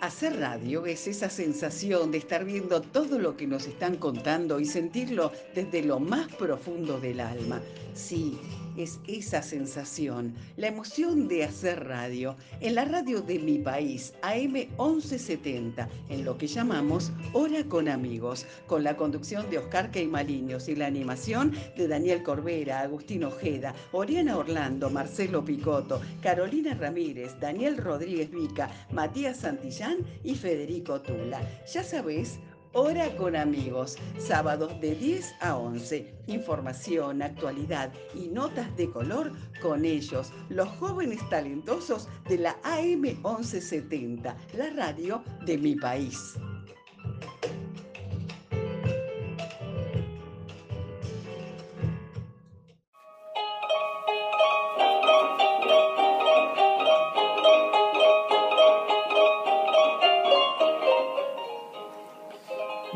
Hacer radio es esa sensación de estar viendo todo lo que nos están contando y sentirlo desde lo más profundo del alma. Sí, es esa sensación, la emoción de hacer radio, en la radio de mi país, AM 1170, en lo que llamamos Hora con Amigos, con la conducción de Oscar Queimaliños y la animación de Daniel Corbera, Agustín Ojeda, Oriana Orlando, Marcelo Picotto, Carolina Ramírez, Daniel Rodríguez Vica, Matías Santillán y Federico Tula. Ya sabés, Hora con amigos, sábados de 10 a 11. Información, actualidad y notas de color con ellos, los jóvenes talentosos de la AM 1170, la radio de mi país.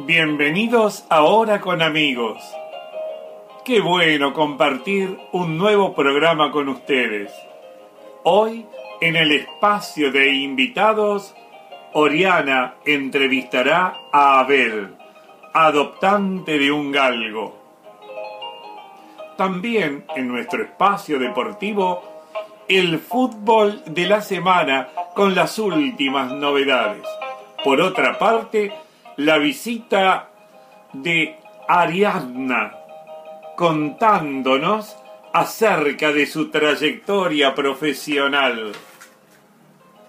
Bienvenidos ahora con amigos. Qué bueno compartir un nuevo programa con ustedes. Hoy, en el espacio de invitados, Oriana entrevistará a Abel, adoptante de un galgo. También en nuestro espacio deportivo, el fútbol de la semana con las últimas novedades. Por otra parte, la visita de Ariadna contándonos acerca de su trayectoria profesional.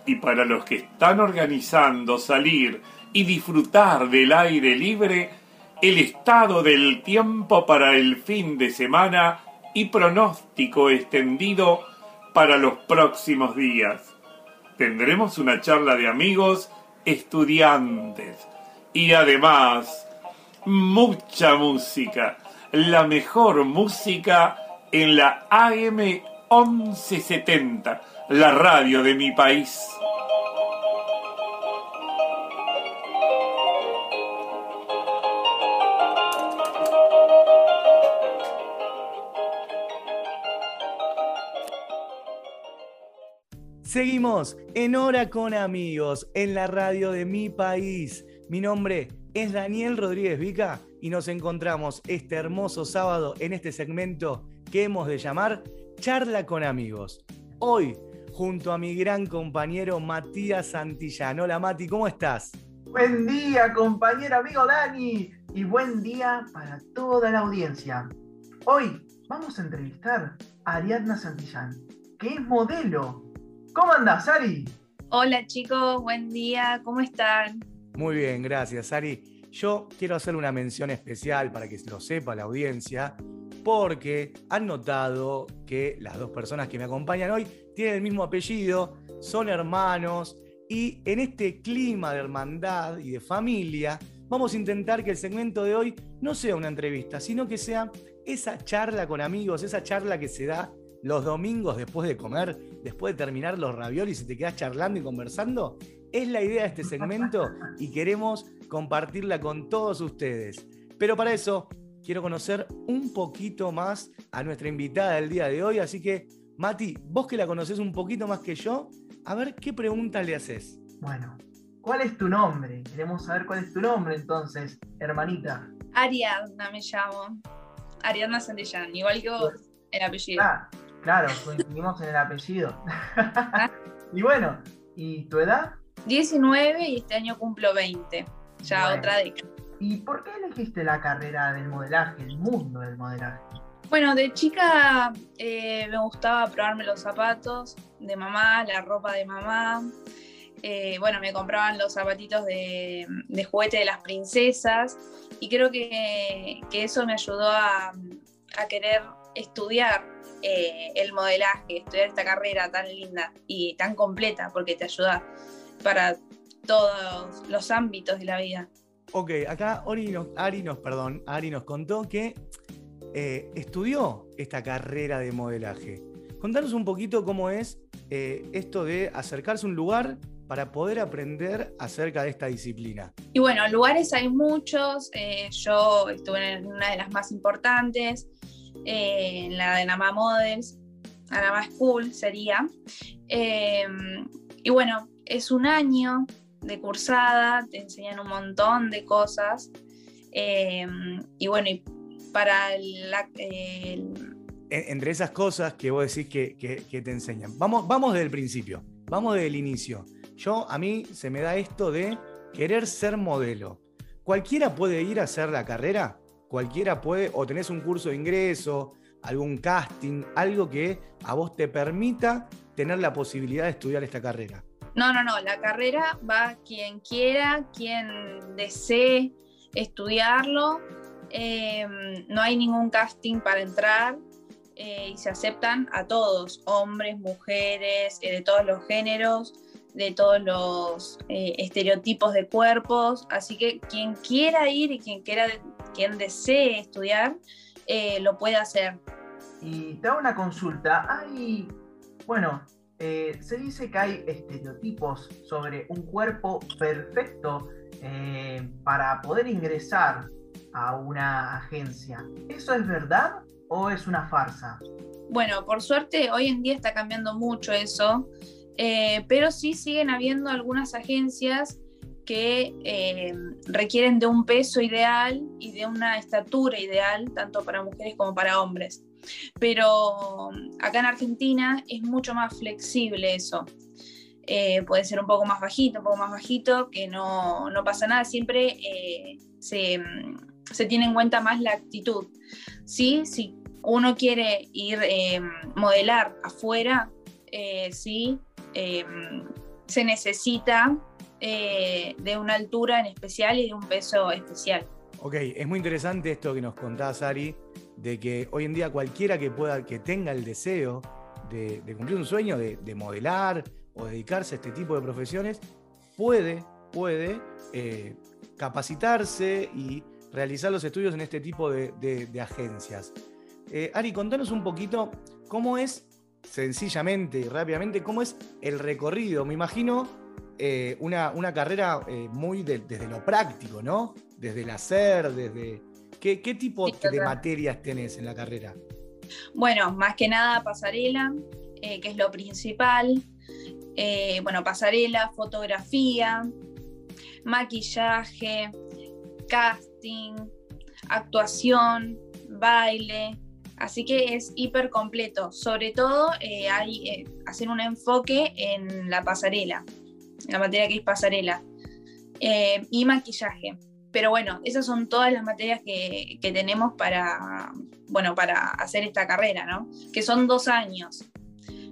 Y para los que están organizando salir y disfrutar del aire libre, el estado del tiempo para el fin de semana y pronóstico extendido para los próximos días. Tendremos una charla de amigos, estudiantes, y además mucha música, la mejor música en la AM 1170, la radio de mi país. Seguimos en Hora con Amigos, en la radio de mi país. Mi nombre es Daniel Rodríguez Vica y nos encontramos este hermoso sábado en este segmento que hemos de llamar Charla con amigos. Hoy, junto a mi gran compañero Matías Santillán. Hola Mati, ¿cómo estás? Buen día, compañero amigo Dani, y buen día para toda la audiencia. Hoy vamos a entrevistar a Ariadna Santillán, que es modelo. ¿Cómo andás, Ari? Hola chicos, buen día, ¿cómo están? Muy bien, gracias, Ari. Yo quiero hacer una mención especial para que lo sepa la audiencia, porque han notado que las dos personas que me acompañan hoy tienen el mismo apellido, son hermanos, y en este clima de hermandad y de familia, vamos a intentar que el segmento de hoy no sea una entrevista, sino que sea esa charla con amigos, esa charla que se da los domingos después de comer, después de terminar los raviolis y te quedas charlando y conversando. Es la idea de este segmento y queremos compartirla con todos ustedes. Pero para eso quiero conocer un poquito más a nuestra invitada del día de hoy. Así que, Mati, vos que la conoces un poquito más que yo, a ver qué pregunta le haces. Bueno, ¿cuál es tu nombre? Queremos saber cuál es tu nombre entonces, hermanita. Ariadna me llamo. Ariadna Santillán, igual que vos, el apellido. Ah, claro, coincidimos en el apellido. y bueno, ¿y tu edad? 19 y este año cumplo 20, ya otra década. ¿Y por qué elegiste la carrera del modelaje, el mundo del modelaje? Bueno, de chica eh, me gustaba probarme los zapatos de mamá, la ropa de mamá. Eh, bueno, me compraban los zapatitos de, juguete de las princesas y creo que, eso me ayudó a, querer estudiar eh, el modelaje, estudiar esta carrera tan linda y tan completa porque te ayuda para todos los ámbitos de la vida. Ok, acá Ari nos, perdón, Ari nos contó que eh, estudió esta carrera de modelaje. Contanos un poquito cómo es eh, esto de acercarse a un lugar para poder aprender acerca de esta disciplina. Y bueno, lugares hay muchos. Eh, yo estuve en una de las más importantes, en la de Nama Models, Nama School sería. y bueno, es un año de cursada, te enseñan un montón de cosas. Eh, y bueno, para la, Entre esas cosas que vos decís que, que, te enseñan. Vamos, vamos desde el principio, vamos desde el inicio. Yo, a mí se me da esto de querer ser modelo. ¿Cualquiera puede ir a hacer la carrera? ¿Cualquiera puede, o tenés un curso de ingreso, algún casting, algo que a vos te permita tener la posibilidad de estudiar esta carrera? No, no, no, la carrera va quien quiera, quien desee estudiarlo. Em, no hay ningún casting para entrar eh, y se aceptan a todos, hombres, mujeres, eh, de todos los géneros, de todos los eh, estereotipos de cuerpos. Así que quien quiera ir y quien, quiera, quien desee estudiar, lo puede hacer. Y te hago una consulta. Hay, bueno, eh, se dice que hay estereotipos sobre un cuerpo perfecto eh, para poder ingresar a una agencia. ¿Eso es verdad o es una farsa? Bueno, por suerte hoy en día está cambiando mucho eso, eh, pero sí siguen habiendo algunas agencias que requieren de un peso ideal y de una estatura ideal, tanto para mujeres como para hombres. Pero acá en Argentina es mucho más flexible eso. Eh, puede ser un poco más bajito, un poco más bajito, que no, pasa nada, siempre eh, se, tiene en cuenta más la actitud. ¿Sí? Si uno quiere ir eh, modelar afuera, sí, se necesita de una altura en especial y de un peso especial. Ok, es muy interesante esto que nos contás, Ari, de que hoy en día cualquiera que pueda, que tenga el deseo de, cumplir un sueño, de, modelar o dedicarse a este tipo de profesiones, puede, puede eh, capacitarse y realizar los estudios en este tipo de, agencias. Eh, Ari, contanos un poquito cómo es, sencillamente y rápidamente, cómo es el recorrido. Me imagino eh, una, carrera muy desde lo práctico, ¿no? Desde el hacer, desde ¿Qué, tipo de materias tenés en la carrera? Bueno, más que nada pasarela, eh, que es lo principal. Eh, bueno, pasarela, fotografía, maquillaje, casting, actuación, baile. Así que es hiper completo. Sobre todo eh, hay hacer un enfoque en la pasarela, la materia que es pasarela. y maquillaje. Pero bueno, esas son todas las materias que, tenemos para, bueno, para hacer esta carrera, ¿no? Que son dos años.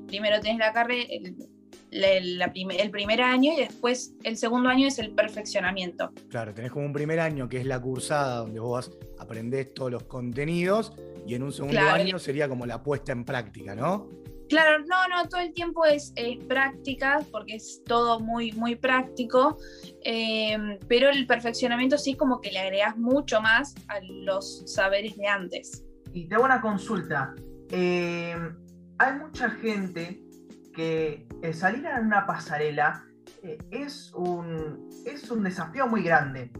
Primero tenés la carrera, el, el primer año y después el segundo año es el perfeccionamiento. Claro, tenés como un primer año que es la cursada donde vos aprendés todos los contenidos y en un segundo año sería como la puesta en práctica, ¿no? Claro, no, no, todo el tiempo es, práctica, porque es todo muy, muy práctico, eh, pero el perfeccionamiento sí como que le agregas mucho más a los saberes de antes. Y te hago una consulta. Eh, hay mucha gente que salir a una pasarela eh, es, un, es un desafío muy grande.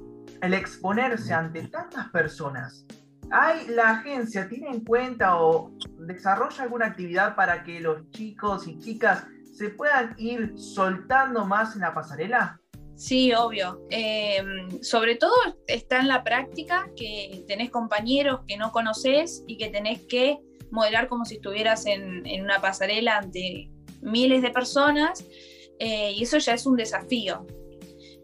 El exponerse ante tantas personas ¿Hay, la agencia tiene en cuenta o desarrolla alguna actividad para que los chicos y chicas se puedan ir soltando más en la pasarela? Sí, obvio. Em, sobre todo está en la práctica que tenés compañeros que no conoces y que tenés que modelar como si estuvieras en, una pasarela ante miles de personas eh, y eso ya es un desafío.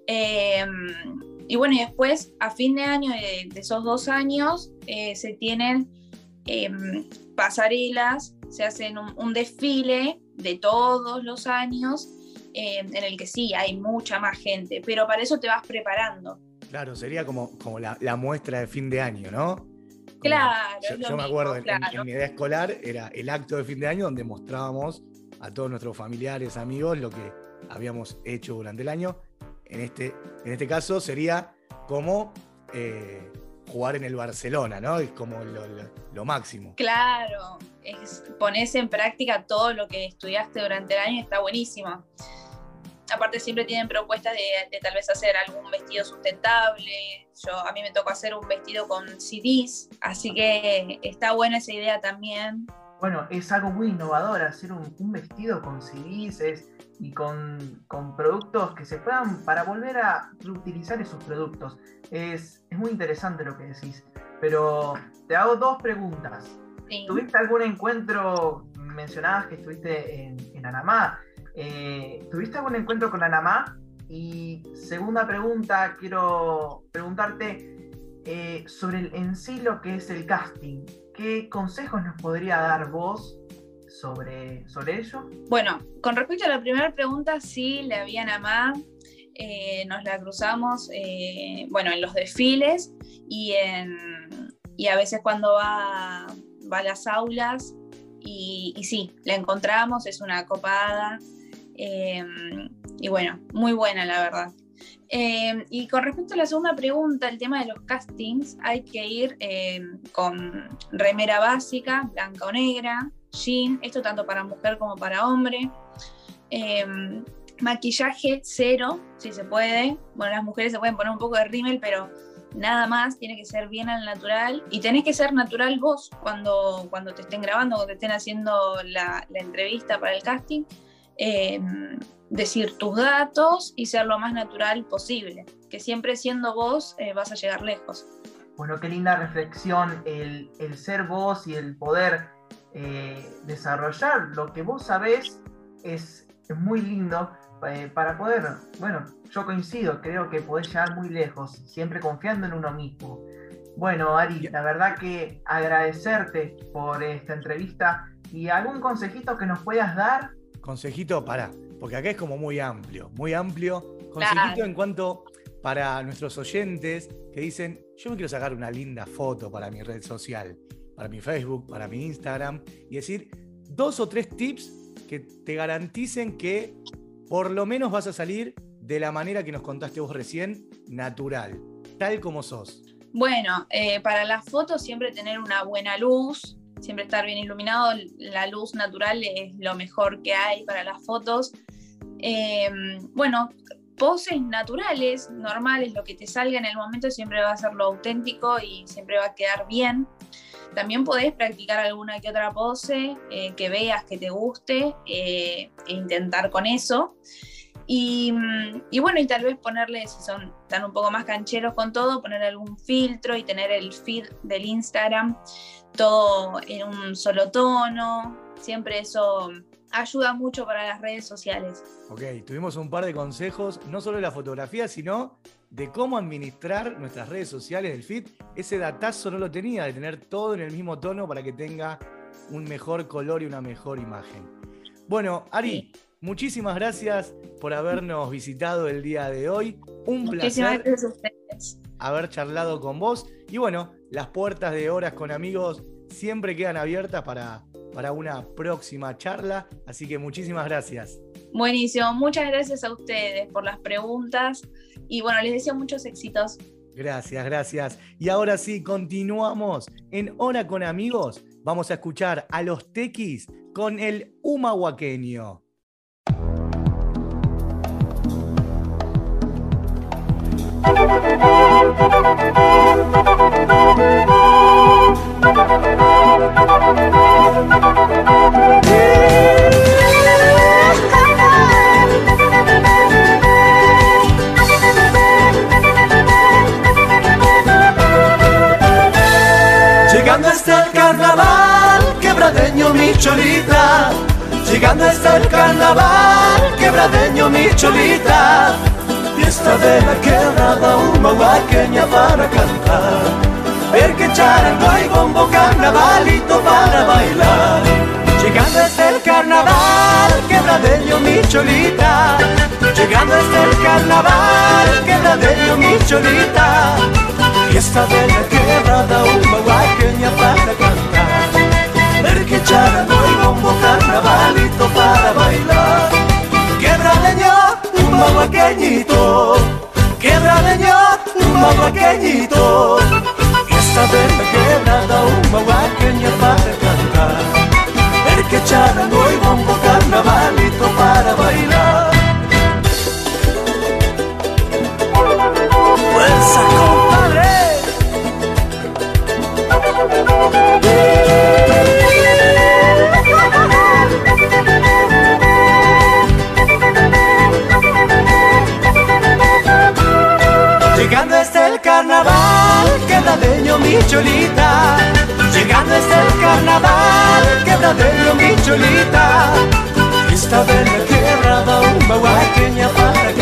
Em, y bueno, y después, a fin de año de, esos dos años, eh, se tienen em, pasarelas, se hacen un, desfile de todos los años, em, en el que sí, hay mucha más gente, pero para eso te vas preparando. Claro, sería como, como la, muestra de fin de año, ¿no? claro. Yo, me acuerdo, en, mi edad escolar era el acto de fin de año donde mostrábamos a todos nuestros familiares, amigos, lo que habíamos hecho durante el año en este, en este caso sería como eh, jugar en el Barcelona, ¿no? Es como lo, máximo. Claro, es, pones en práctica todo lo que estudiaste durante el año y está buenísimo. Aparte siempre tienen propuestas de, tal vez hacer algún vestido sustentable. Yo, a mí me tocó hacer un vestido con CDs, así que está buena esa idea también. Bueno, es algo muy innovador hacer un, un vestido con CDs y con, con, productos que se puedan para volver a utilizar esos productos. Es, es muy interesante lo que decís. Pero te hago dos preguntas. ¿Tuviste algún encuentro? Mencionabas que estuviste en, en Anamá. Eh, ¿Tuviste algún encuentro con Anamá? Y segunda pregunta, quiero preguntarte eh, sobre el, en sí lo que es el casting. ¿Qué consejos nos podría dar vos sobre, sobre ello? Bueno, con respecto a la primera pregunta, sí, había Anamá. Eh, nos la cruzamos, bueno, en los desfiles y en, y a veces cuando va, va a las aulas y, sí, la encontramos, es una copada eh, y bueno, muy buena la verdad. Eh, y con respecto a la segunda pregunta, el tema de los castings, hay que ir eh, con remera básica, blanca o negra, jean, esto tanto para mujer como para hombre. maquillaje cero, si se puede. Bueno, las mujeres se pueden poner un poco de rímel, pero nada más, tiene que ser bien al natural y tenés que ser natural vos cuando, cuando te estén grabando, cuando te estén haciendo la, entrevista para el casting, em, decir tus datos y ser lo más natural posible, que siempre siendo vos eh, vas a llegar lejos. Bueno, qué linda reflexión el, ser vos y el poder eh, desarrollar lo que vos sabés es, muy lindo eh, para poder, bueno, yo coincido, creo que podés llegar muy lejos, siempre confiando en uno mismo. Bueno, Ari, la verdad que agradecerte por esta entrevista y algún consejito que nos puedas dar. Consejito, para, porque acá es como muy amplio, muy amplio. Consejito en cuanto para nuestros oyentes que dicen, yo me quiero sacar una linda foto para mi red social, para mi Facebook, para mi Instagram, y decir dos o tres tips que te garanticen que por lo menos vas a salir de la manera que nos contaste vos recién, natural, tal como sos. Bueno, eh, para las fotos siempre tener una buena luz, siempre estar bien iluminado, la luz natural es lo mejor que hay para las fotos. Em, bueno, poses naturales, normales, lo que te salga en el momento siempre va a ser lo auténtico y siempre va a quedar bien. También podés practicar alguna que otra pose eh, que veas que te guste eh, e intentar con eso. Y, bueno, y tal vez ponerle, si son tan un poco más cancheros con todo, poner algún filtro y tener el feed del Instagram todo en un solo tono. Siempre eso ayuda mucho para las redes sociales. Ok, tuvimos un par de consejos, no solo de la fotografía, sino de cómo administrar nuestras redes sociales del feed. Ese datazo no lo tenía, de tener todo en el mismo tono para que tenga un mejor color y una mejor imagen. Bueno, Ari, muchísimas gracias por habernos visitado el día de hoy. Un placer haber charlado con vos. Y bueno, las puertas de horas con amigos siempre quedan abiertas para, para una próxima charla. Así que muchísimas gracias. Buenísimo, muchas gracias a ustedes por las preguntas y bueno, les deseo muchos éxitos. Gracias, gracias. Y ahora sí, continuamos en Hora con Amigos. Vamos a escuchar a los tequis con el humahuaqueño. Llegando está el carnaval, quebradeño mi cholita. Llegando está el carnaval, quebradeño mi cholita. Fiesta de la quebrada, una huaqueña para cantar. Que charango y bombo, carnavalito para bailar. Llegando está el carnaval, quebradeño mi cholita. Llegando está el carnaval, quebradeño mi cholita. Fiesta de la quebrada, una huaqueña para cantar. Que charango y bombo, carnavalito para bailar. Quebradeño, un mahuaqueñito, quebradeño, un mahuaqueñito. De la quebrada, un mahuaqueña para cantar. Ver que charango y bombo, carnavalito para bailar. Cholita. Llegando hasta el carnaval, quebradeño mi cholita. Esta vez la quebrada, un para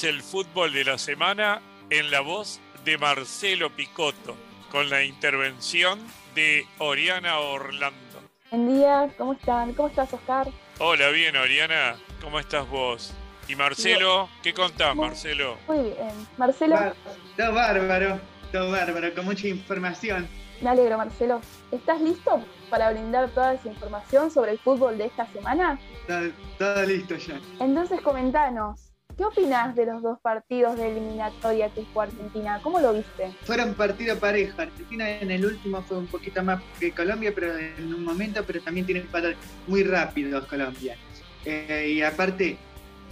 El fútbol de la semana en la voz de Marcelo Picotto, con la intervención de Oriana Orlando. Buen día, ¿cómo están? ¿Cómo estás, Oscar? Hola, bien, Oriana. ¿Cómo estás vos? Y Marcelo, ¿qué contás, Marcelo? Muy bien. Marcelo. Todo bárbaro, todo bárbaro, con mucha información. Me alegro, Marcelo. ¿Estás listo para brindar toda esa información sobre el fútbol de esta semana? Todo, todo listo ya. Entonces, comentanos, ¿Qué opinas de los dos partidos de eliminatoria que jugó Argentina? ¿Cómo lo viste? Fueron partido parejo. Argentina en el último fue un poquito más que Colombia, pero en un momento, pero también tiene parar muy rápido Colombia. Eh, y aparte,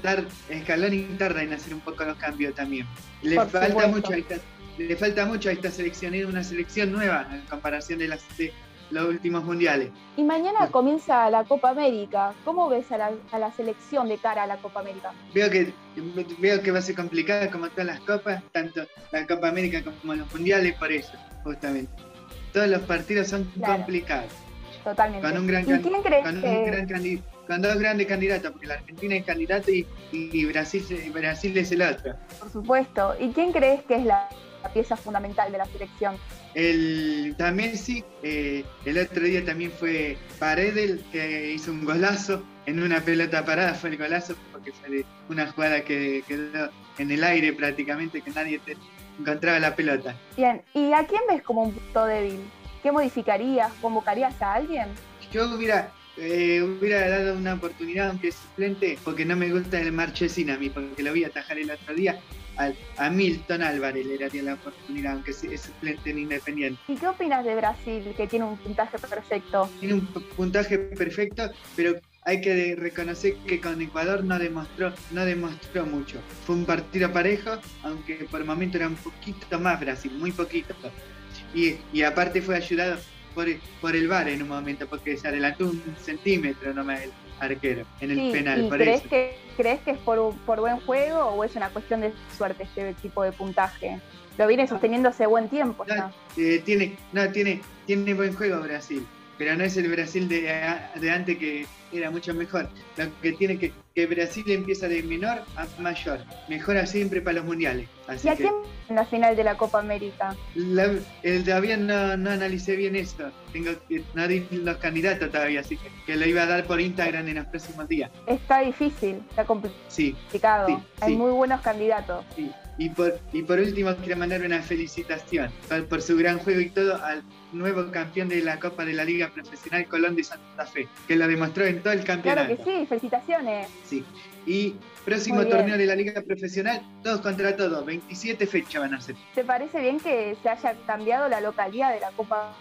dar escalón y tarda en hacer un poco los cambios también. Le falta mucho a esta, le falta mucho a esta selección, es una selección nueva en comparación de las de los últimos mundiales. Y mañana comienza la Copa América. ¿Cómo ves a la, a la, selección de cara a la Copa América? Veo que, veo que va a ser complicada como todas las copas, tanto la Copa América como los mundiales, por eso, justamente. Todos los partidos son claro. complicados. Totalmente. Con un gran, ¿Y quién crees con, que... un gran candidato, con dos grandes candidatos, porque la Argentina es candidato y, y Brasil, Brasil es el otro. Por supuesto. ¿Y quién crees que es la, la pieza fundamental de la selección? El, también sí, eh, el otro día también fue Paredel que hizo un golazo en una pelota parada, fue el golazo porque fue una jugada que quedó en el aire prácticamente, que nadie te encontraba la pelota. Bien, ¿y a quién ves como un punto débil? ¿Qué modificarías? ¿Convocarías a alguien? Yo hubiera, eh, hubiera dado una oportunidad aunque suplente, porque no me gusta el Marchesín a mí, porque lo vi atajar el otro día a, a, Milton Álvarez le daría la oportunidad, aunque es suplente en Independiente. ¿Y qué opinas de Brasil, que tiene un puntaje perfecto? Tiene un puntaje perfecto, pero hay que reconocer que con Ecuador no demostró, no demostró mucho. Fue un partido parejo, aunque por el momento era un poquito más Brasil, muy poquito. Y, y aparte fue ayudado por, por el VAR en un momento, porque se adelantó un centímetro nomás el arquero en el sí, penal. ¿y por crees, que, crees que es por, por buen juego o es una cuestión de suerte este tipo de puntaje? Lo viene sosteniendo hace buen tiempo. No, eh, tiene, no, tiene, tiene buen juego Brasil, pero no es el Brasil de, de antes que era mucho mejor. Lo que tiene que, que Brasil empieza de menor a mayor. Mejora siempre para los mundiales. Así ¿Y a que quién en la final de la Copa América? la- el, todavía no, no analicé bien esto. Tengo que, no di los candidatos todavía, así que, que lo iba a dar por Instagram en los próximos días. Está difícil, está Sí, complicado. Sí, Hay sí. muy buenos candidatos. sí. Y por, y por último quiero mandar una felicitación por, por su gran juego y todo al nuevo campeón de la Copa de la Liga Profesional Colón de Santa Fe, que lo demostró en todo el Claro campeonato. que sí, felicitaciones. Sí. Y próximo torneo de la Liga Profesional, todos contra todos, 27 fechas van a ser. ¿Te parece bien que se haya cambiado la localidad de la Copa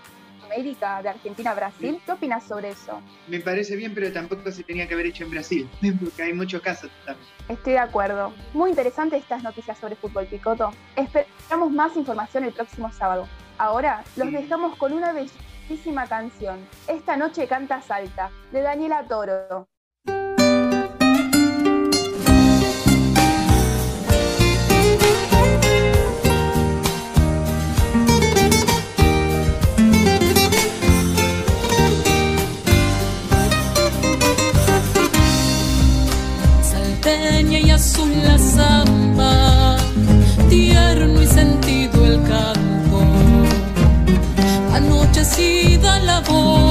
América de Argentina a Brasil? ¿Qué opinas sobre eso? Me parece bien, pero tampoco se tenía que haber hecho en Brasil, porque hay muchos casos también. Estoy de acuerdo. Muy interesante estas noticias sobre fútbol, Picoto. Esperamos más información el próximo sábado. Ahora los Sí. dejamos con una bellísima canción. Esta noche canta Salta, de Daniela Toro. flor.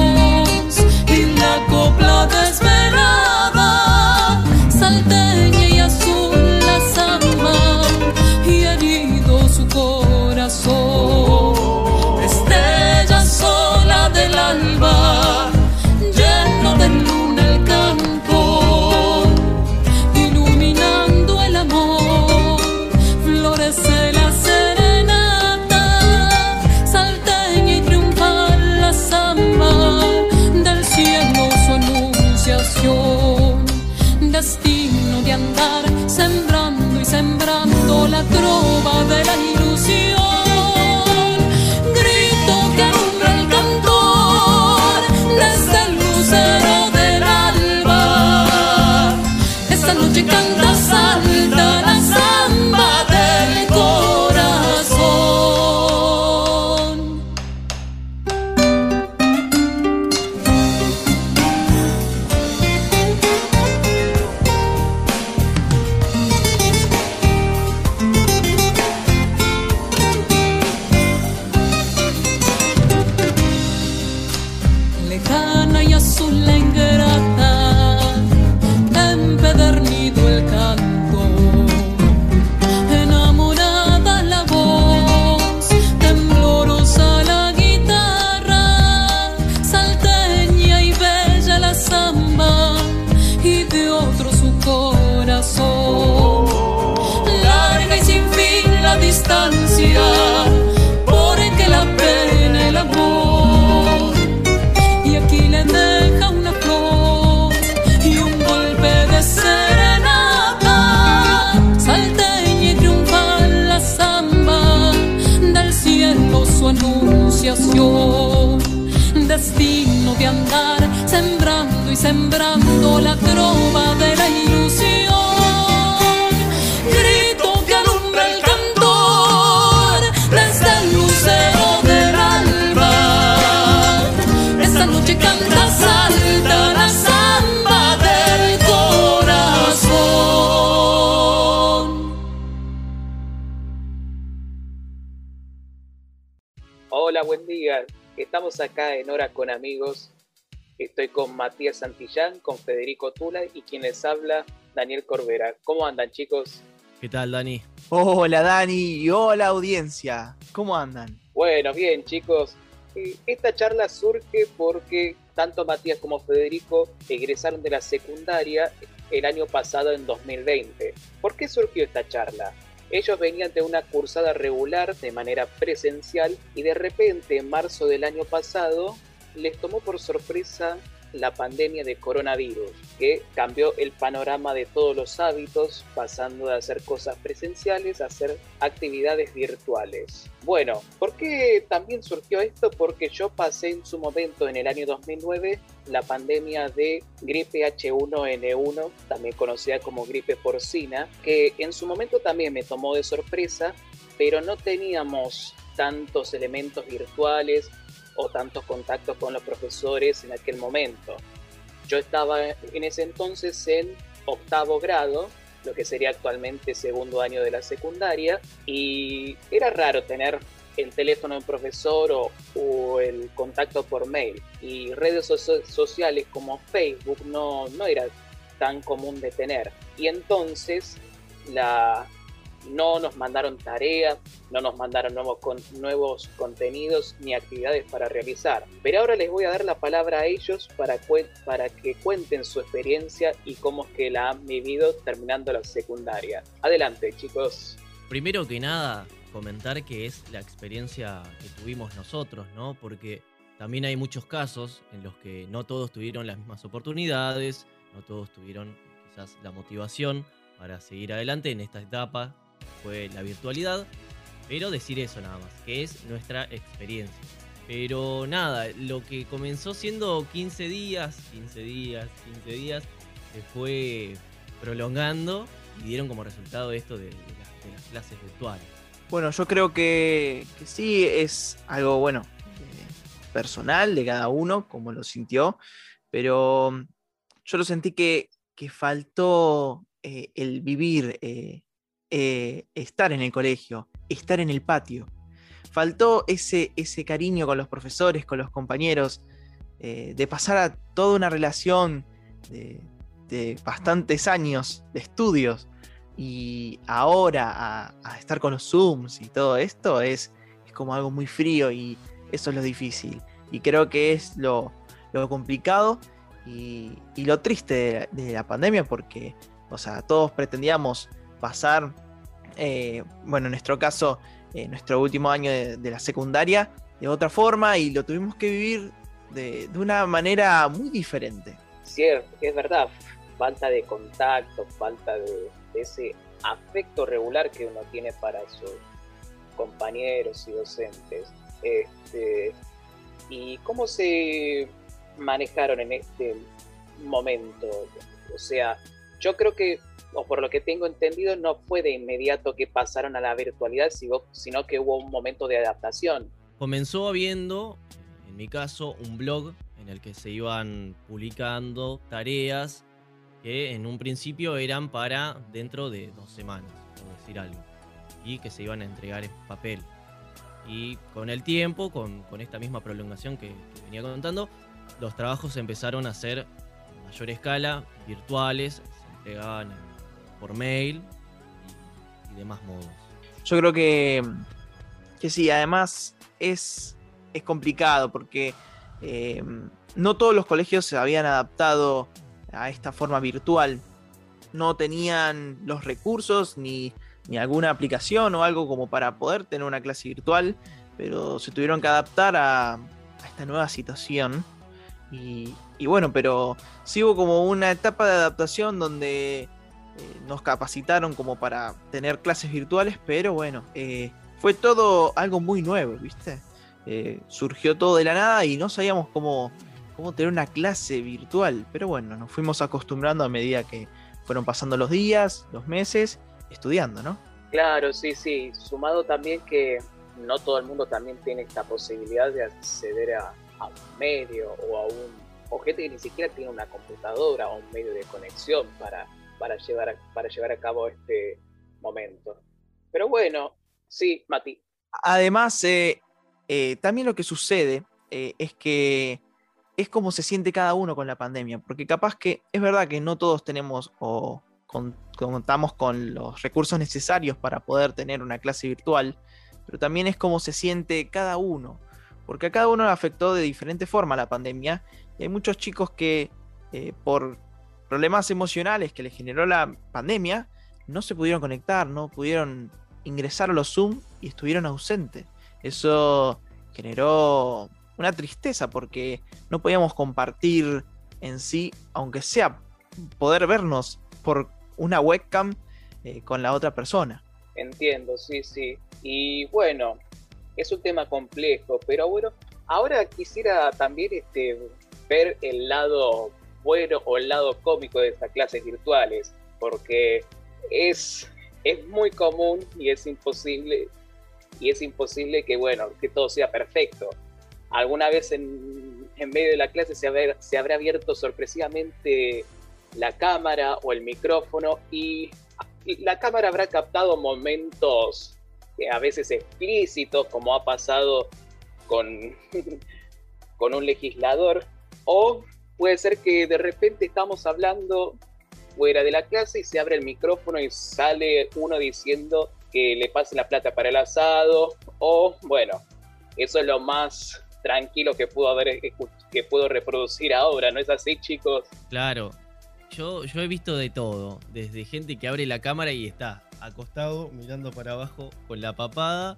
La trova de la ilusión grito que alumbra el cantor desde el lucero del alba esta noche canta salta la samba del corazón. Hola, buen día. Estamos acá en Hora con Amigos. Estoy con Matías Santillán, con Federico Tula y quien les habla, Daniel Corbera. ¿Cómo andan, chicos? ¿Qué tal, Dani? Hola Dani y hola audiencia. ¿Cómo andan? Bueno, bien, chicos. Eh, Esta charla surge porque tanto Matías como Federico egresaron de la secundaria el año pasado en 2020. ¿Por qué surgió esta charla? Ellos venían de una cursada regular de manera presencial y de repente en marzo del año pasado les tomó por sorpresa la pandemia de coronavirus, que cambió el panorama de todos los hábitos, pasando de hacer cosas presenciales a hacer actividades virtuales. Bueno, ¿por qué también surgió esto? Porque yo pasé en su momento, en el año 2009, la pandemia de gripe H1N1, también conocida como gripe porcina, que en su momento también me tomó de sorpresa, pero no teníamos tantos elementos virtuales o tantos contactos con los profesores en aquel momento. Yo estaba en ese entonces en octavo grado, lo que sería actualmente segundo año de la secundaria, y era raro tener el teléfono de un profesor o, el contacto por mail. Y redes so- sociales como Facebook no, no era tan común de tener. Y entonces la, no nos mandaron tareas, no nos mandaron nuevos, nuevos contenidos ni actividades para realizar. Pero ahora les voy a dar la palabra a ellos para, para que cuenten su experiencia y cómo es que la han vivido terminando la secundaria. Adelante, chicos. Primero que nada, comentar que es la experiencia que tuvimos nosotros, ¿no? Porque también hay muchos casos en los que no todos tuvieron las mismas oportunidades, no todos tuvieron quizás la motivación para seguir adelante en esta etapa, fue la virtualidad, pero decir eso nada más, que es nuestra experiencia. Pero nada, lo que comenzó siendo 15 días, 15 días, 15 días, se fue prolongando y dieron como resultado esto de, las, clases virtuales. Bueno, yo creo que, sí es algo, bueno, eh, personal de cada uno, como lo sintió, pero mm, yo lo sentí que, que faltó eh, el vivir, eh, eh, estar en el colegio, estar en el patio, faltó ese, ese cariño con los profesores, con los compañeros, eh, de pasar a toda una relación de, bastantes años de estudios y ahora a, estar con los Zooms y todo esto es, es como algo muy frío y eso es lo difícil. Y creo que es lo, lo complicado y, y lo triste de, de la pandemia porque, o sea, todos pretendíamos pasar, eh, bueno, en nuestro caso, eh, nuestro último año de, la secundaria de otra forma y lo tuvimos que vivir de, de una manera muy diferente. Cierto, es verdad, falta de contacto, falta de, de ese afecto regular que uno tiene para sus compañeros y docentes. Este, ¿Y cómo se manejaron en este momento? O sea, yo creo que, o por lo que tengo entendido, no fue de inmediato que pasaron a la virtualidad, sino que hubo un momento de adaptación. Comenzó habiendo, en mi caso, un blog en el que se iban publicando tareas que en un principio eran para dentro de dos semanas, por decir algo, y que se iban a entregar en papel. Y con el tiempo, con, con esta misma prolongación que, que venía contando, los trabajos se empezaron a hacer en mayor escala, virtuales, se entregaban en- por mail y, demás modos. Yo creo que, que sí, además es, es complicado porque eh, no todos los colegios se habían adaptado a esta forma virtual. No tenían los recursos ni, ni alguna aplicación o algo como para poder tener una clase virtual, pero se tuvieron que adaptar a, a esta nueva situación. Y, y bueno, pero sí hubo como una etapa de adaptación donde nos capacitaron como para tener clases virtuales, pero bueno, eh, fue todo algo muy nuevo, ¿viste? Eh, surgió todo de la nada y no sabíamos cómo, cómo tener una clase virtual, pero bueno, nos fuimos acostumbrando a medida que fueron pasando los días, los meses, estudiando, ¿no? Claro, sí, sí. Sumado también que no todo el mundo también tiene esta posibilidad de acceder a, un medio o a un o gente que ni siquiera tiene una computadora o un medio de conexión para, para, llevar, a, para llevar a cabo este momento. Pero bueno, sí, Mati. Además, eh, eh, también lo que sucede eh, es que es como se siente cada uno con la pandemia, porque capaz que es verdad que no todos tenemos o con- contamos con los recursos necesarios para poder tener una clase virtual, pero también es como se siente cada uno, porque a cada uno le afectó de diferente forma la pandemia, y hay muchos chicos que por problemas emocionales que les generó la pandemia, no se pudieron conectar, no pudieron ingresar a los Zoom y estuvieron ausentes. Eso generó una tristeza porque no podíamos compartir en sí, aunque sea poder vernos por una webcam eh, con la otra persona. Entiendo, sí, sí. Y bueno, es un tema complejo, pero bueno, ahora quisiera también este, ver el lado bueno o el lado cómico de estas clases virtuales, porque es, es muy común y es imposible, y es imposible que, bueno, que todo sea perfecto. Alguna vez en, en medio de la clase se habrá, se habrá abierto sorpresivamente la cámara o el micrófono y la cámara habrá captado momentos a veces explícitos, como ha pasado con, con un legislador, o puede ser que de repente estamos hablando fuera de la clase y se abre el micrófono y sale uno diciendo que le pase la plata para el asado, o bueno, eso es lo más tranquilo que puedo haber que puedo reproducir ahora, ¿no es así, chicos? Claro, yo, yo he visto de todo, desde gente que abre la cámara y está acostado mirando para abajo con la papada,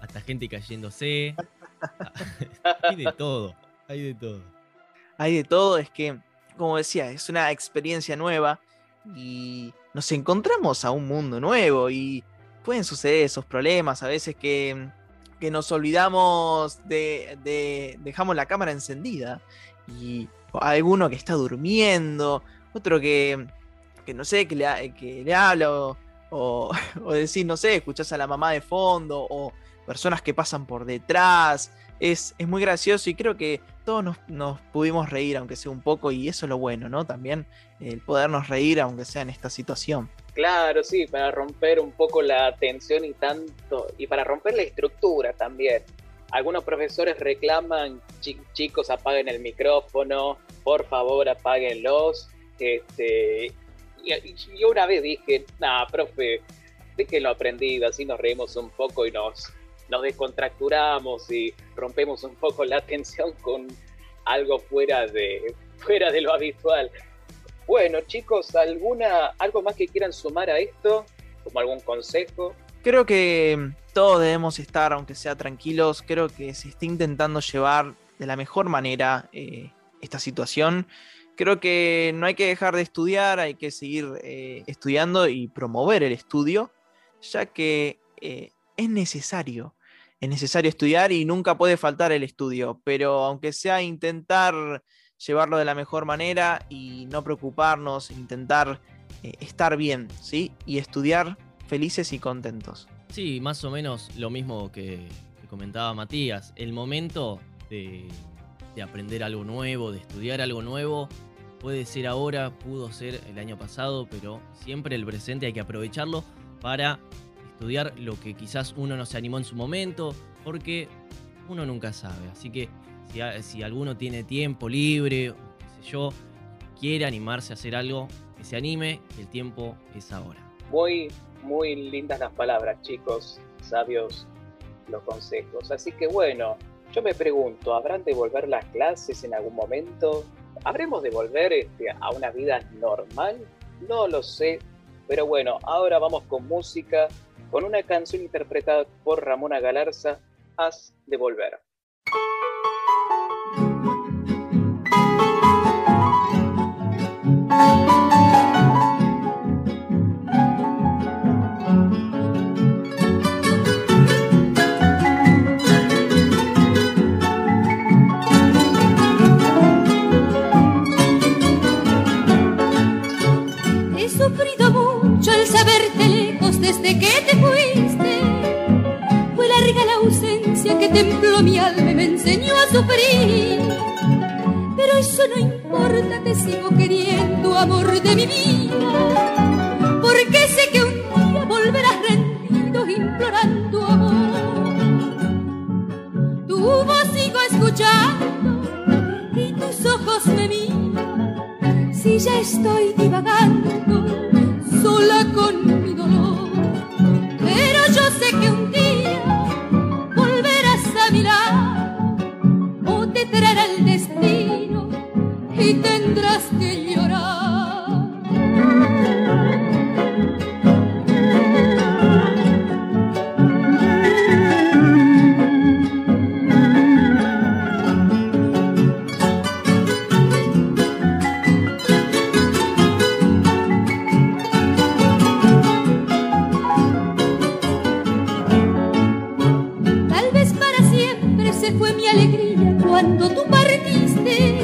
hasta gente cayéndose. hay de todo, hay de todo. Hay de todo, es que, como decía, es una experiencia nueva y nos encontramos a un mundo nuevo y pueden suceder esos problemas a veces que, que nos olvidamos de, de- dejamos la cámara encendida y alguno que está durmiendo, otro que, que no sé, que le, que le habla o, o, o decir, no sé, escuchás a la mamá de fondo o personas que pasan por detrás. Es, es muy gracioso y creo que todos nos, nos pudimos reír, aunque sea un poco, y eso es lo bueno, ¿no? También el podernos reír, aunque sea en esta situación. Claro, sí, para romper un poco la tensión y tanto, y para romper la estructura también. Algunos profesores reclaman, chicos, apaguen el micrófono, por favor, apáguenlos. Este, y, yo una vez dije, nah, profe, lo aprendido, así nos reímos un poco y nos, nos descontracturamos y rompemos un poco la tensión con algo fuera de, fuera de lo habitual. Bueno, chicos, ¿alguna, ¿algo más que quieran sumar a esto? ¿Como algún consejo? Creo que todos debemos estar, aunque sea tranquilos, creo que se está intentando llevar de la mejor manera eh, esta situación. Creo que no hay que dejar de estudiar, hay que seguir eh, estudiando y promover el estudio, ya que eh, es necesario. Es necesario estudiar y nunca puede faltar el estudio, pero aunque sea intentar llevarlo de la mejor manera y no preocuparnos, intentar eh, estar bien, ¿sí? Y estudiar felices y contentos. Sí, más o menos lo mismo que, comentaba Matías. El momento de, aprender algo nuevo, de estudiar algo nuevo, puede ser ahora, pudo ser el año pasado, pero siempre el presente hay que aprovecharlo para estudiar lo que quizás uno no se animó en su momento, porque uno nunca sabe. Así que si, alguno tiene tiempo libre, qué yo, quiere animarse a hacer algo, que se anime, el tiempo es ahora. Muy, muy lindas las palabras, chicos, sabios los consejos. Así que bueno, yo me pregunto, ¿habrán de volver las clases en algún momento? ¿Habremos de volver este, a una vida normal? No lo sé, pero bueno, ahora vamos con música, con una canción interpretada por Ramona Galarza, Haz de Volver. Alegría cuando tú partiste.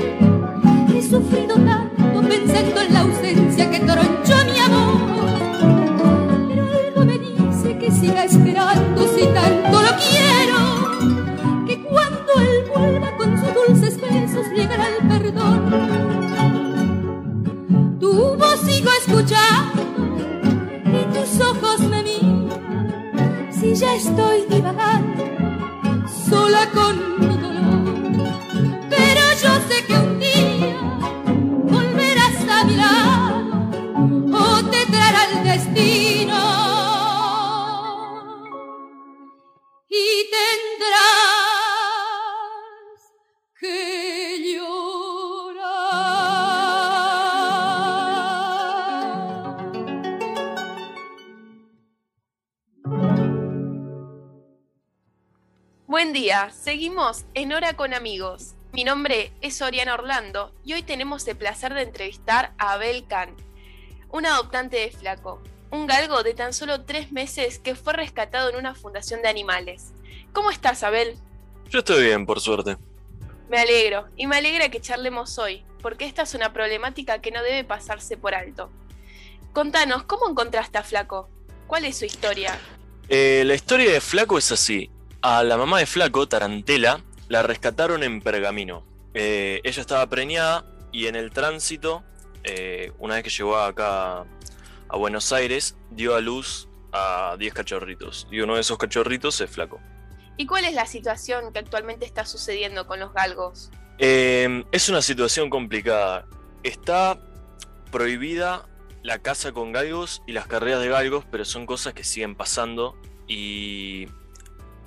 He sufrido tanto pensando en la ausencia que tronchó mi amor. Pero algo me dice que siga esperando si tanto lo quiero. Que cuando él vuelva con sus dulces besos llegará el perdón. Tu voz sigo escuchando y tus ojos me miran. Si ya estoy divagando sola con y tendrás que llorar. Buen día, seguimos en Hora con Amigos. Mi nombre es Oriana Orlando y hoy tenemos el placer de entrevistar a Abel Can, un adoptante de flaco, un galgo de tan solo tres meses que fue rescatado en una fundación de animales. ¿Cómo estás, Abel? Yo estoy bien, por suerte. Me alegro, y me alegra que charlemos hoy, porque esta es una problemática que no debe pasarse por alto. Contanos, ¿cómo encontraste a Flaco? ¿Cuál es su historia? Eh, la historia de Flaco es así. A la mamá de Flaco, Tarantela, la rescataron en Pergamino. Eh, ella estaba preñada y en el tránsito, eh, una vez que llegó acá a Buenos Aires, dio a luz a 10 cachorritos. Y uno de esos cachorritos es flaco. ¿Y cuál es la situación que actualmente está sucediendo con los galgos? Eh, es una situación complicada. Está prohibida la caza con galgos y las carreras de galgos, pero son cosas que siguen pasando y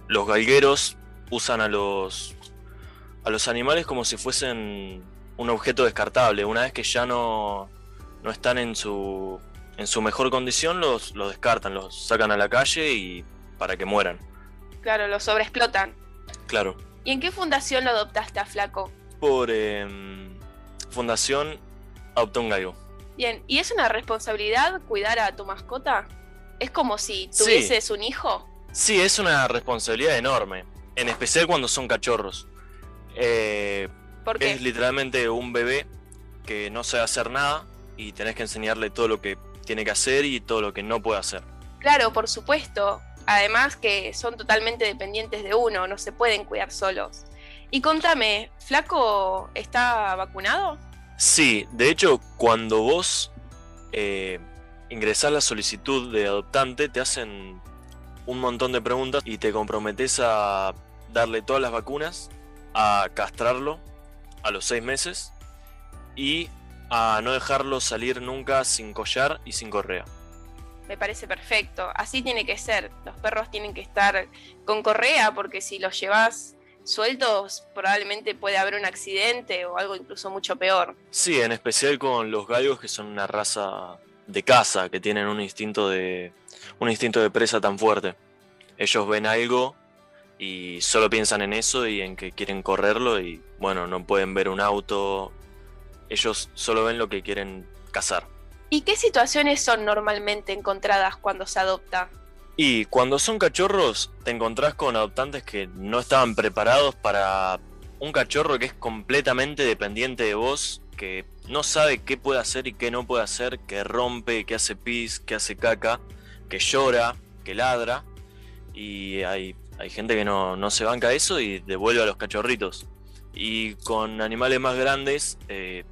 los galgueros usan a los a los animales como si fuesen un objeto descartable. Una vez que ya no, no están en su en su mejor condición, los, los descartan, los sacan a la calle y para que mueran. Claro, lo sobreexplotan. Claro. ¿Y en qué fundación lo adoptaste a Flaco? Por em, Fundación Adopta un Galgo. Bien, ¿y es una responsabilidad cuidar a tu mascota? ¿Es como si Sí. tuvieses un hijo? Sí, es una responsabilidad enorme. En especial cuando son cachorros. Eh, ¿Por qué? Es literalmente un bebé que no sabe hacer nada y tenés que enseñarle todo lo que tiene que hacer y todo lo que no puede hacer. Claro, por supuesto. Además que son totalmente dependientes de uno, no se pueden cuidar solos. Y contame, ¿Flaco está vacunado? Sí, de hecho, cuando vos eh, ingresás la solicitud de adoptante, te hacen un montón de preguntas y te comprometes a darle todas las vacunas, a castrarlo a los seis meses y a no dejarlo salir nunca sin collar y sin correa. Me parece perfecto. Así tiene que ser. Los perros tienen que estar con correa porque si los llevas sueltos probablemente puede haber un accidente o algo incluso mucho peor. Sí, en especial con los galgos que son una raza de caza, que tienen un instinto de un instinto de presa tan fuerte. Ellos ven algo y solo piensan en eso y en que quieren correrlo y bueno, no pueden ver un auto. Ellos solo ven lo que quieren cazar. ¿Y qué situaciones son normalmente encontradas cuando se adopta? Y cuando son cachorros, te encontrás con adoptantes que no estaban preparados para un cachorro que es completamente dependiente de vos, que no sabe qué puede hacer y qué no puede hacer, que rompe, que hace pis, que hace caca, que llora, que ladra. Y hay, hay gente que no, no se banca eso y devuelve a los cachorritos. Y con animales más grandes, eh,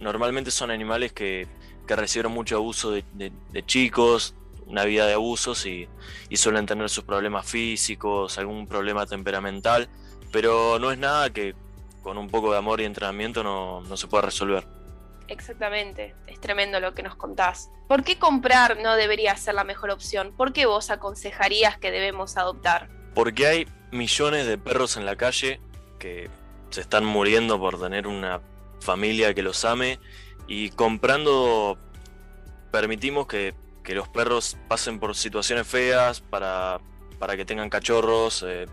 normalmente son animales que, que recibieron mucho abuso de, de- de chicos, una vida de abusos y, y suelen tener sus problemas físicos, algún problema temperamental, pero no es nada que con un poco de amor y entrenamiento no, no se pueda resolver. Exactamente, es tremendo lo que nos contás. ¿Por qué comprar no debería ser la mejor opción? ¿Por qué vos aconsejarías que debemos adoptar? Porque hay millones de perros en la calle que se están muriendo por tener una familia que los ame y comprando permitimos que, que los perros pasen por situaciones feas para, para que tengan cachorros eh,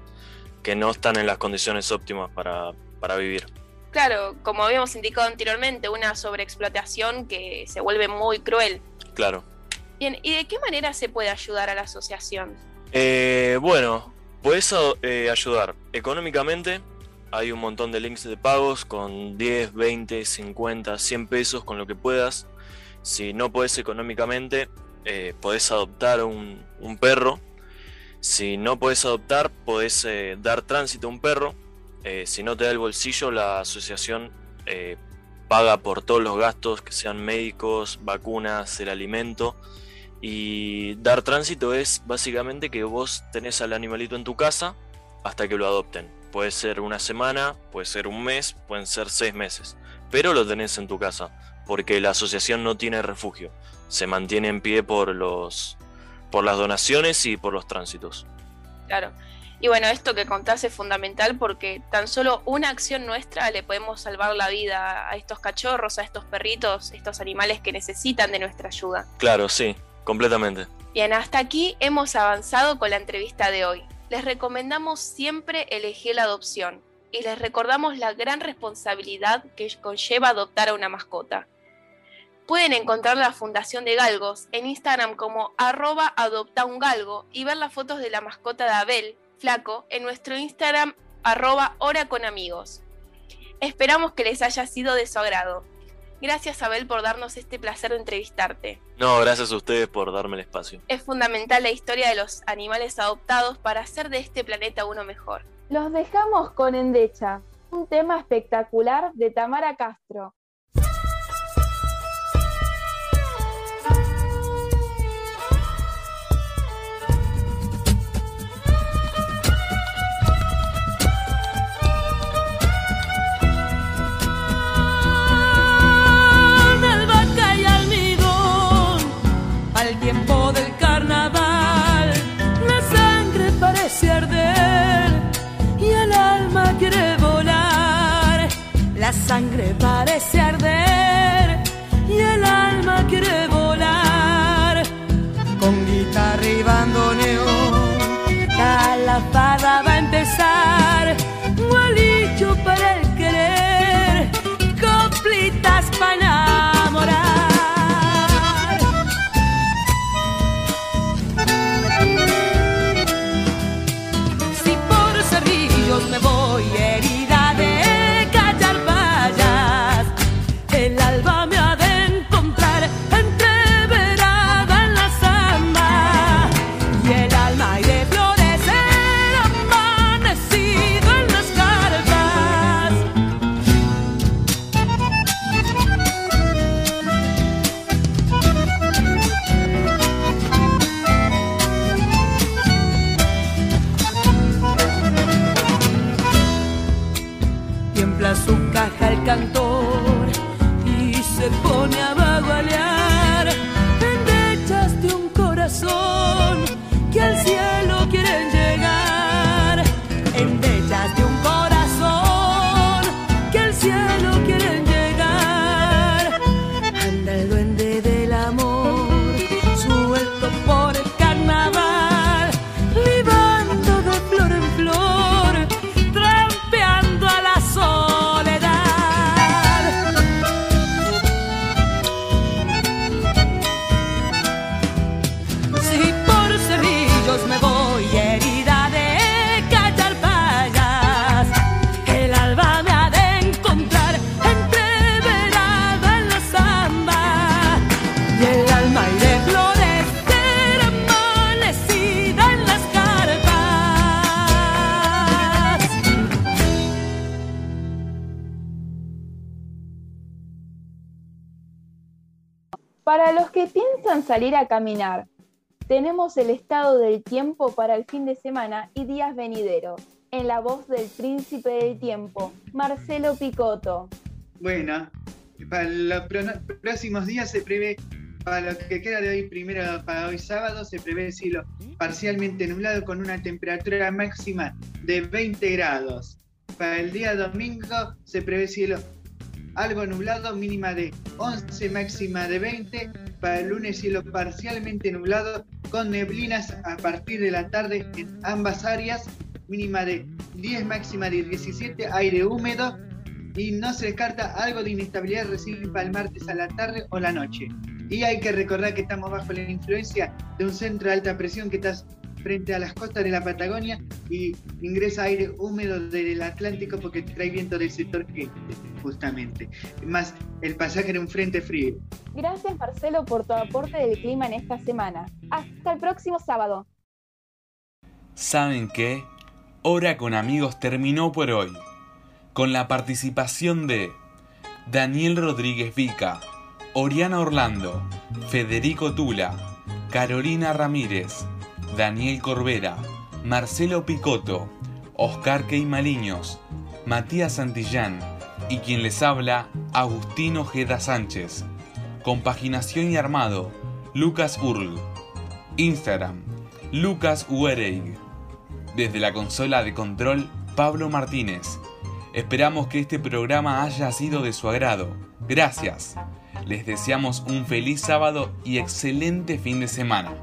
que no están en las condiciones óptimas para, para vivir. Claro, como habíamos indicado anteriormente, una sobreexplotación que se vuelve muy cruel. Claro. Bien, ¿y de qué manera se puede ayudar a la asociación? Eh, bueno, puedes eh, ayudar económicamente. Hay un montón de links de pagos con 10, 20, 50, 100 pesos, con lo que puedas. Si no puedes económicamente, eh, podés adoptar un, un perro. Si no podés adoptar, podés eh, dar tránsito a un perro. Eh, si no te da el bolsillo, la asociación eh, paga por todos los gastos, que sean médicos, vacunas, el alimento. Y dar tránsito es básicamente que vos tenés al animalito en tu casa hasta que lo adopten. Puede ser una semana, puede ser un mes, pueden ser seis meses. Pero lo tenés en tu casa, porque la asociación no tiene refugio. Se mantiene en pie por los por las donaciones y por los tránsitos. Claro. Y bueno, esto que contás es fundamental porque tan solo una acción nuestra le podemos salvar la vida a estos cachorros, a estos perritos, estos animales que necesitan de nuestra ayuda. Claro, sí, completamente. Bien, hasta aquí hemos avanzado con la entrevista de hoy. Les recomendamos siempre elegir la adopción y les recordamos la gran responsabilidad que conlleva adoptar a una mascota. Pueden encontrar la Fundación de Galgos en Instagram como arroba adoptaungalgo y ver las fotos de la mascota de Abel, Flaco, en nuestro Instagram arroba hora con amigos. Esperamos que les haya sido de su agrado. Gracias Abel por darnos este placer de entrevistarte. No, gracias a ustedes por darme el espacio. Es fundamental la historia de los animales adoptados para hacer de este planeta uno mejor. Los dejamos con Endecha, un tema espectacular de Tamara Castro. Sangre parece arder salir a caminar, tenemos el estado del tiempo para el fin de semana y días venideros. En la voz del príncipe del tiempo, Marcelo Picotto. Bueno, para los próximos días se prevé, para lo que queda de hoy, primero para hoy sábado, se prevé cielo parcialmente nublado con una temperatura máxima de 20 grados. Para el día domingo se prevé cielo algo nublado, mínima de 11, máxima de 20. Para el lunes cielo parcialmente nublado con neblinas a partir de la tarde en ambas áreas, mínima de 10, máxima de 17, aire húmedo y no se descarta algo de inestabilidad recién para el martes a la tarde o la noche. Y hay que recordar que estamos bajo la influencia de un centro de alta presión que está frente a las costas de la Patagonia y ingresa aire húmedo del Atlántico porque trae viento del sector este, justamente. Más el pasaje de un frente frío. Gracias Marcelo por tu aporte del clima en esta semana. Hasta el próximo sábado. ¿Saben qué? Hora con amigos terminó por hoy. Con la participación de Daniel Rodríguez Vica, Oriana Orlando, Federico Tula, Carolina Ramírez, Daniel Corbera, Marcelo Picotto, Oscar Queimaliños, Matías Santillán y quien les habla, Agustino Ojeda Sánchez. Compaginación y armado, Lucas Url. Instagram, Lucas Uereig. Desde la consola de control, Pablo Martínez. Esperamos que este programa haya sido de su agrado. Gracias. Les deseamos un feliz sábado y excelente fin de semana.